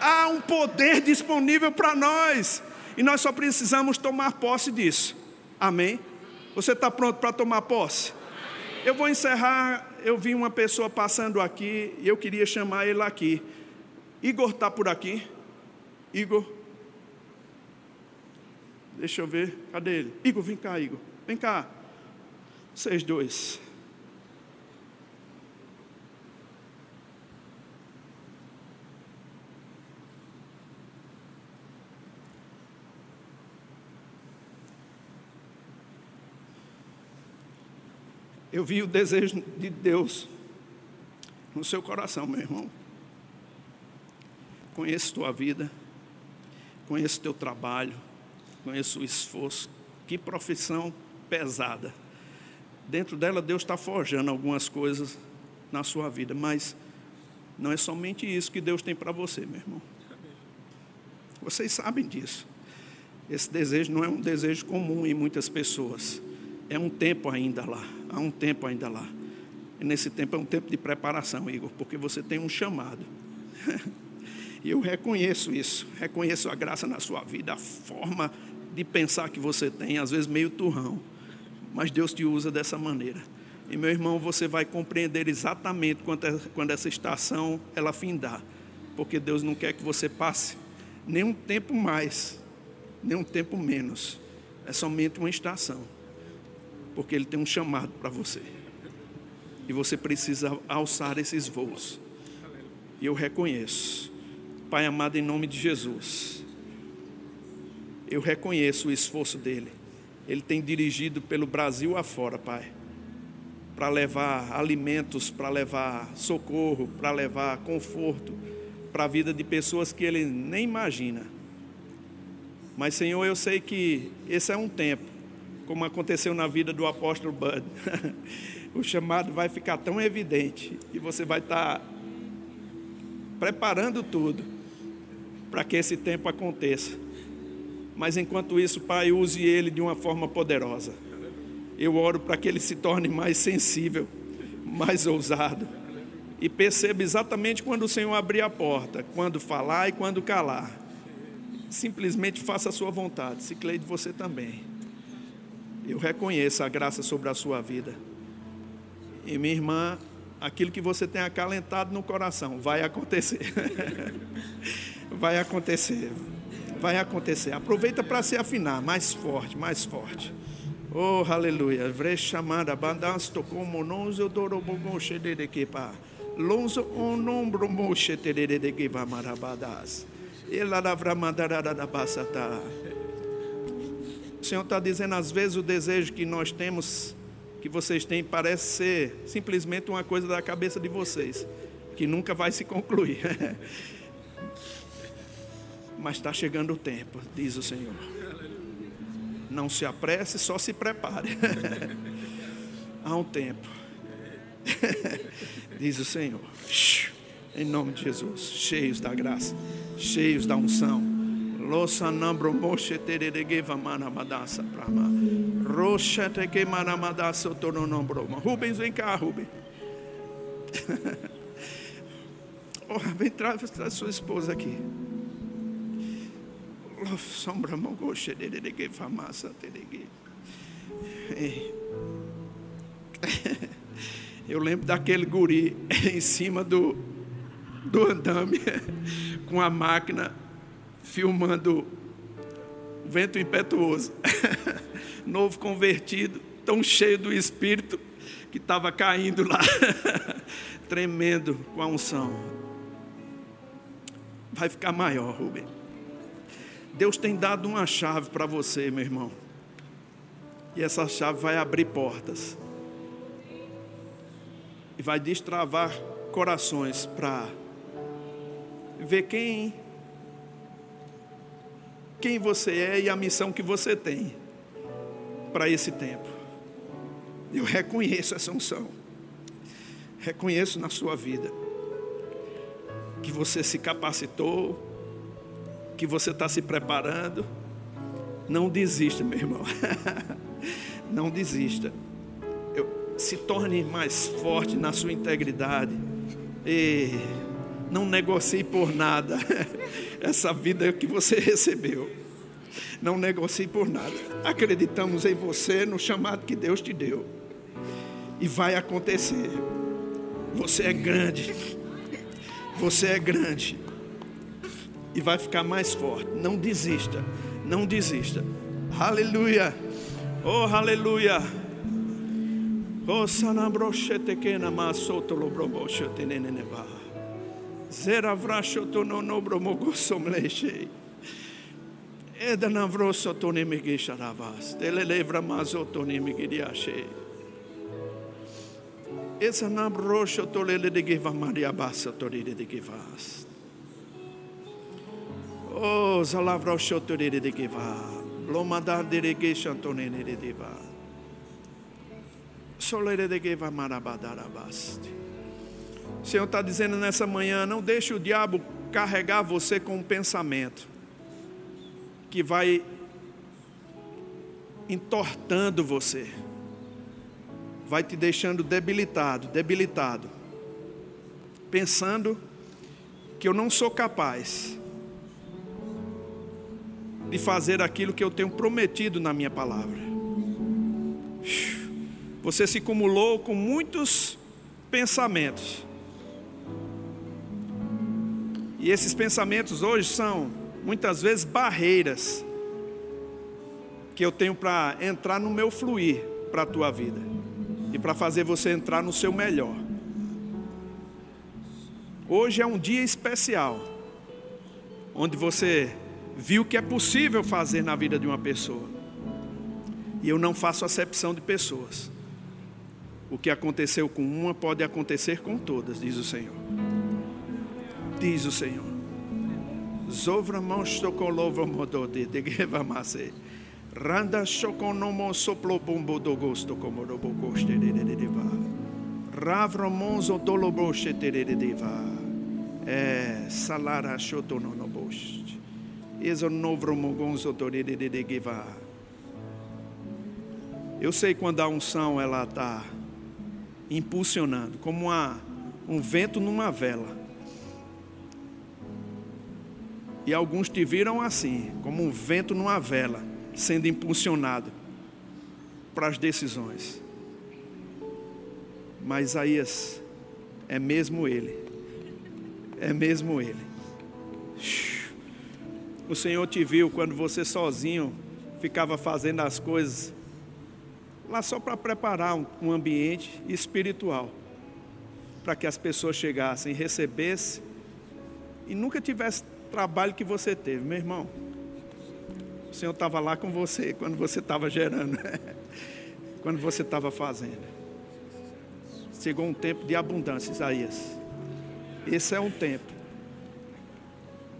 Há um poder disponível para nós. E nós só precisamos tomar posse disso. Amém? Você está pronto para tomar posse? Eu vou encerrar. Eu vi uma pessoa passando aqui e eu queria chamar ele aqui. Igor está por aqui? Igor? Deixa eu ver. Cadê ele? Igor, vem cá, Igor. Vem cá. Vocês dois. Eu vi o desejo de Deus no seu coração, meu irmão. Conheço tua vida, conheço teu trabalho, conheço o esforço. Que profissão pesada. Dentro dela, Deus está forjando algumas coisas na sua vida, mas não é somente isso que Deus tem para você, meu irmão. Vocês sabem disso. Esse desejo não é um desejo comum em muitas pessoas. É um tempo ainda lá há um tempo ainda lá. E nesse tempo é um tempo de preparação, Igor, porque você tem um chamado. e eu reconheço isso, reconheço a graça na sua vida, a forma de pensar que você tem, às vezes meio turrão, mas Deus te usa dessa maneira. E meu irmão, você vai compreender exatamente quando essa estação ela findar, porque Deus não quer que você passe nem um tempo mais, nem um tempo menos. É somente uma estação, porque Ele tem um chamado para você. E você precisa alçar esses voos. E eu reconheço, Pai amado, em nome de Jesus, eu reconheço o esforço dele. Ele tem dirigido pelo Brasil afora, Pai para levar alimentos, para levar socorro, para levar conforto para a vida de pessoas que ele nem imagina. Mas, Senhor, eu sei que esse é um tempo, como aconteceu na vida do apóstolo Bud. o chamado vai ficar tão evidente e você vai estar tá preparando tudo para que esse tempo aconteça. Mas enquanto isso, Pai, use ele de uma forma poderosa eu oro para que ele se torne mais sensível, mais ousado. E perceba exatamente quando o Senhor abrir a porta, quando falar e quando calar. Simplesmente faça a sua vontade. Se de você também. Eu reconheço a graça sobre a sua vida. E minha irmã, aquilo que você tem acalentado no coração, vai acontecer. vai acontecer. Vai acontecer. Aproveita para se afinar mais forte, mais forte. Oh, aleluia. Vrechamada, bandasto como nonzo dorobogoche de kepa. Lonzo de keva marabadas. Ela da basata. O Senhor está dizendo, às vezes, o desejo que nós temos, que vocês têm, parece ser simplesmente uma coisa da cabeça de vocês, que nunca vai se concluir. Mas está chegando o tempo, diz o Senhor. Não se apresse, só se prepare. Há um tempo. Diz o Senhor. Em nome de Jesus. Cheios da graça. Cheios da unção. Losanambro moshe tereregeva manamadasa prama. Roshete que manamadasa otononombroma. Rubens, vem cá, Rubens. oh, vem, traz, traz sua esposa aqui sombra mogoshe que famasa Eu lembro daquele guri em cima do, do andame, com a máquina filmando vento impetuoso. Novo convertido, tão cheio do espírito que estava caindo lá, tremendo com a unção. Vai ficar maior, Rubem. Deus tem dado uma chave para você, meu irmão. E essa chave vai abrir portas. E vai destravar corações para ver quem quem você é e a missão que você tem para esse tempo. Eu reconheço essa unção. Reconheço na sua vida que você se capacitou, que você está se preparando, não desista, meu irmão. não desista. Eu, se torne mais forte na sua integridade. E não negocie por nada essa vida que você recebeu. Não negocie por nada. Acreditamos em você, no chamado que Deus te deu. E vai acontecer. Você é grande. Você é grande e vai ficar mais forte. Não desista, não desista. Aleluia, oh aleluia. Oh sanabroshete. Zera vrashoto no nobromogosomleshe. Eda navroso tonemegesharavas. Telelevra mazoto nemegediashe. Esa nabrosho tolele de geva maria bassa toride de gevas. Oh, zalavra shotorere de geva. Lomadar de ge chantonene de deva. Solere de geva marabadarabasti. O Senhor está dizendo nessa manhã: não deixe o diabo carregar você com um pensamento que vai entortando você, vai te deixando debilitado, debilitado, pensando que eu não sou capaz de fazer aquilo que eu tenho prometido na minha palavra. você se acumulou com muitos pensamentos. E esses pensamentos hoje são muitas vezes barreiras que eu tenho para entrar no meu fluir para a tua vida e para fazer você entrar no seu melhor. Hoje é um dia especial, onde você viu que é possível fazer na vida de uma pessoa. E eu não faço acepção de pessoas. O que aconteceu com uma pode acontecer com todas, diz o Senhor. Diz o Senhor. Zovra monstokolova modode de gevamase. Randa shokonomo soplo bombo do gosto como bocoste de de de va. Ravro monzo doloboshe de de de va. É salara shotono no bost. Ezo novro mogonzo de de de de va. Eu sei quando a unção ela está impulsionando, como uma, um vento numa vela. E alguns te viram assim, como um vento numa vela, sendo impulsionado para as decisões. Mas Isaías é mesmo ele. É mesmo ele. O Senhor te viu quando você sozinho ficava fazendo as coisas lá só para preparar um, ambiente espiritual para que as pessoas chegassem e recebessem e nunca tivesse trabalho que você teve, meu irmão. O Senhor estava lá com você quando você estava gerando, quando você estava fazendo. Chegou um tempo de abundância, Isaías. Esse é um tempo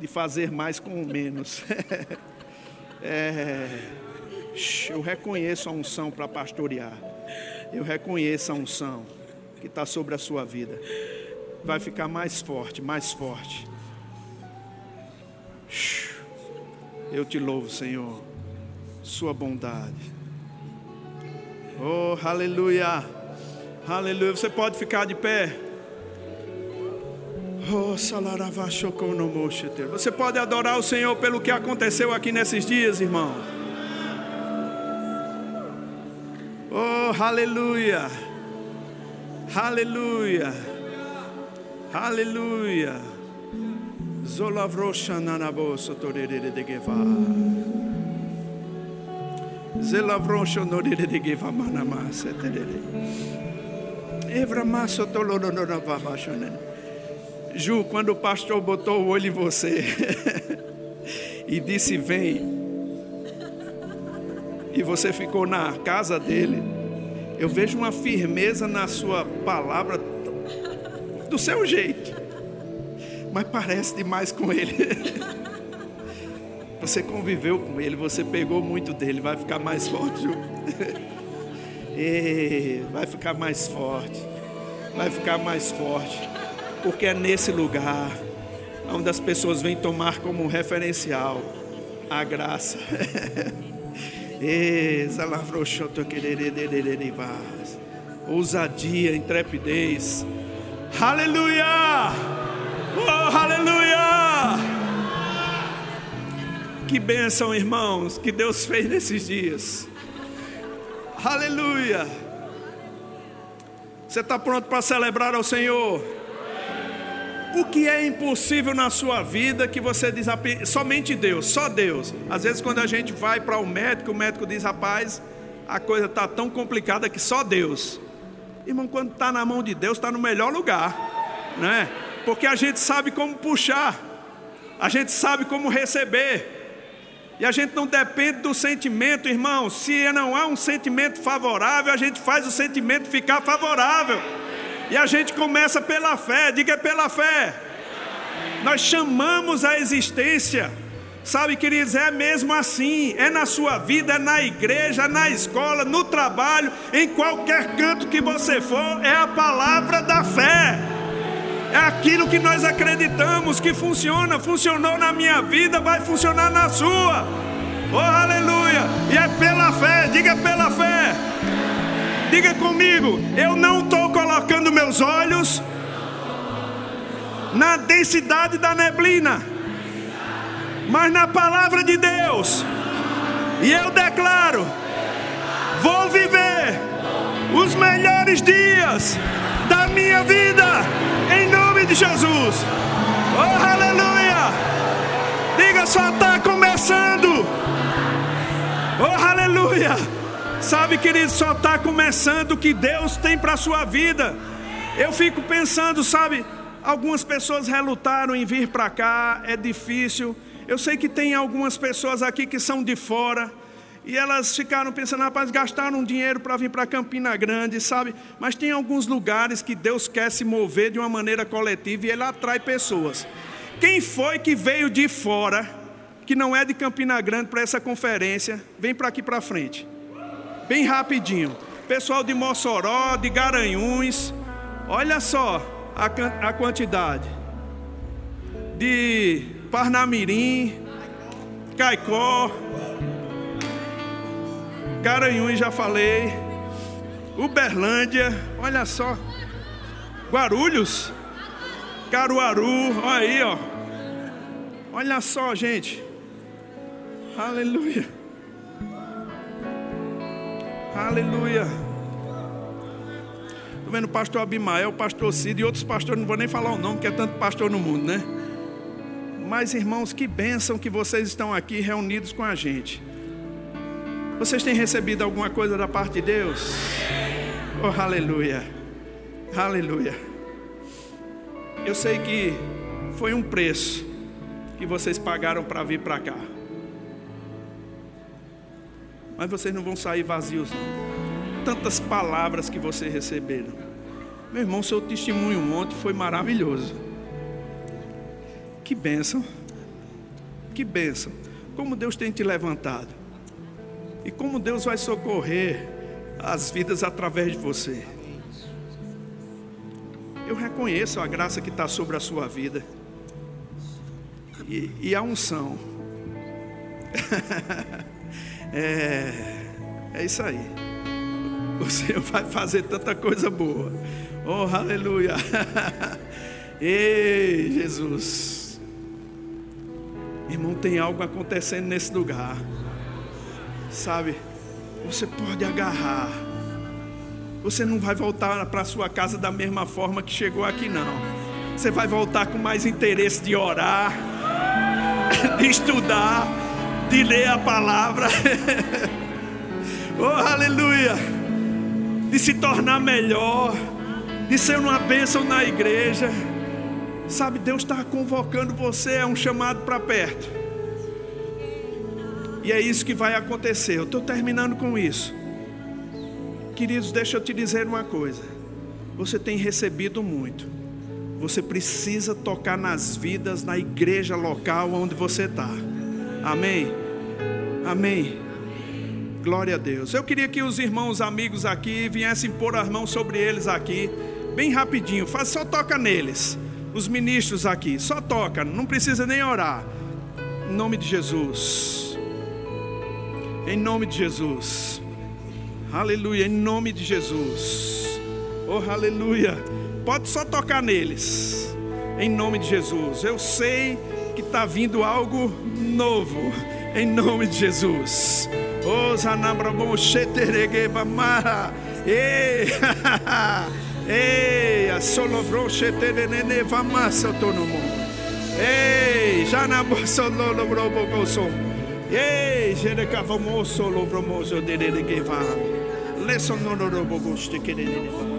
de fazer mais com menos. é, eu reconheço a unção para pastorear. Eu reconheço a unção que está sobre a sua vida. Vai ficar mais forte, mais forte. Eu te louvo, Senhor, Sua bondade. Oh, aleluia, aleluia. Você pode ficar de pé. Oh, Você pode adorar o Senhor pelo que aconteceu aqui nesses dias, irmão. Oh, aleluia, aleluia, aleluia. Zolavrocha nanabo torere de geva. Zelavrocha norere de geva manama seterere. Evra masso toloro no Ju, quando o pastor botou o olho em você e disse vem, e você ficou na casa dele, eu vejo uma firmeza na sua palavra do seu jeito mas parece demais com ele. Você conviveu com ele, você pegou muito dele, vai ficar mais forte. e vai ficar mais forte, vai ficar mais forte, porque é nesse lugar onde as pessoas vêm tomar como referencial a graça. Ousadia, intrepidez. Aleluia! Oh, aleluia! Que bênção, irmãos, que Deus fez nesses dias. Aleluia! Você está pronto para celebrar ao Senhor? O que é impossível na sua vida que você diz somente Deus, só Deus. Às vezes quando a gente vai para o médico, o médico diz, rapaz, a coisa está tão complicada que só Deus. Irmão, quando está na mão de Deus, está no melhor lugar, não é? Porque a gente sabe como puxar, a gente sabe como receber, e a gente não depende do sentimento, irmão. Se não há um sentimento favorável, a gente faz o sentimento ficar favorável, e a gente começa pela fé, diga pela fé. Nós chamamos a existência. Sabe, queridos, é mesmo assim. É na sua vida, é na igreja, na escola, no trabalho, em qualquer canto que você for, é a palavra da fé. É aquilo que nós acreditamos que funciona, funcionou na minha vida, vai funcionar na sua. Oh, aleluia! E é pela fé, diga pela fé. Diga comigo, eu não estou colocando meus olhos na densidade da neblina, mas na palavra de Deus. E eu declaro: vou viver os melhores dias da minha vida de Jesus. Oh, aleluia! Diga só está começando. Oh, aleluia! Sabe, querido, só está começando o que Deus tem para a sua vida. Eu fico pensando, sabe, algumas pessoas relutaram em vir para cá, é difícil. Eu sei que tem algumas pessoas aqui que são de fora. E elas ficaram pensando, rapaz, gastaram dinheiro para vir para Campina Grande, sabe? Mas tem alguns lugares que Deus quer se mover de uma maneira coletiva e Ele atrai pessoas. Quem foi que veio de fora, que não é de Campina Grande, para essa conferência? Vem para aqui para frente. Bem rapidinho. Pessoal de Mossoró, de Garanhuns. Olha só a, a quantidade. De Parnamirim, Caicó, Garanhuns já falei. Uberlândia, olha só. Guarulhos, Caruaru, olha aí, ó. Olha só, gente. Aleluia. Aleluia. Estou vendo o pastor Abimael, o pastor Cid e outros pastores, não vou nem falar o nome, porque é tanto pastor no mundo, né? Mas irmãos, que bênção que vocês estão aqui reunidos com a gente. Vocês têm recebido alguma coisa da parte de Deus? Oh, aleluia. Aleluia. Eu sei que foi um preço que vocês pagaram para vir para cá. Mas vocês não vão sair vazios, não. Tantas palavras que vocês receberam. Meu irmão, seu testemunho ontem foi maravilhoso. Que bênção. Que bênção. Como Deus tem te levantado. E como Deus vai socorrer as vidas através de você. Eu reconheço a graça que está sobre a sua vida. E, e a unção. é, é isso aí. O Senhor vai fazer tanta coisa boa. Oh, aleluia. Ei, Jesus. Irmão, tem algo acontecendo nesse lugar sabe? Você pode agarrar. Você não vai voltar para sua casa da mesma forma que chegou aqui, não. Você vai voltar com mais interesse de orar, de estudar, de ler a palavra. oh, aleluia! De se tornar melhor, de ser uma bênção na igreja. Sabe, Deus está convocando você, é um chamado para perto. E é isso que vai acontecer. Eu estou terminando com isso. Queridos, deixa eu te dizer uma coisa. Você tem recebido muito. Você precisa tocar nas vidas na igreja local onde você está. Amém? Amém. Glória a Deus. Eu queria que os irmãos amigos aqui viessem pôr as mãos sobre eles aqui, bem rapidinho. Faz, só toca neles. Os ministros aqui, só toca, não precisa nem orar. Em nome de Jesus. Em nome de Jesus. Aleluia, em nome de Jesus. Oh, aleluia. Pode só tocar neles. Em nome de Jesus. Eu sei que está vindo algo novo. Em nome de Jesus. Oh, Zanabrabon Sheteregebamara. Ei, ei, a solovro sheterenene vamassa autonomo. Ei, Janabosolobrobogosom. Ei, jerecava moço, louvro moço, dele que vai. Lesson no robo gosto que vai.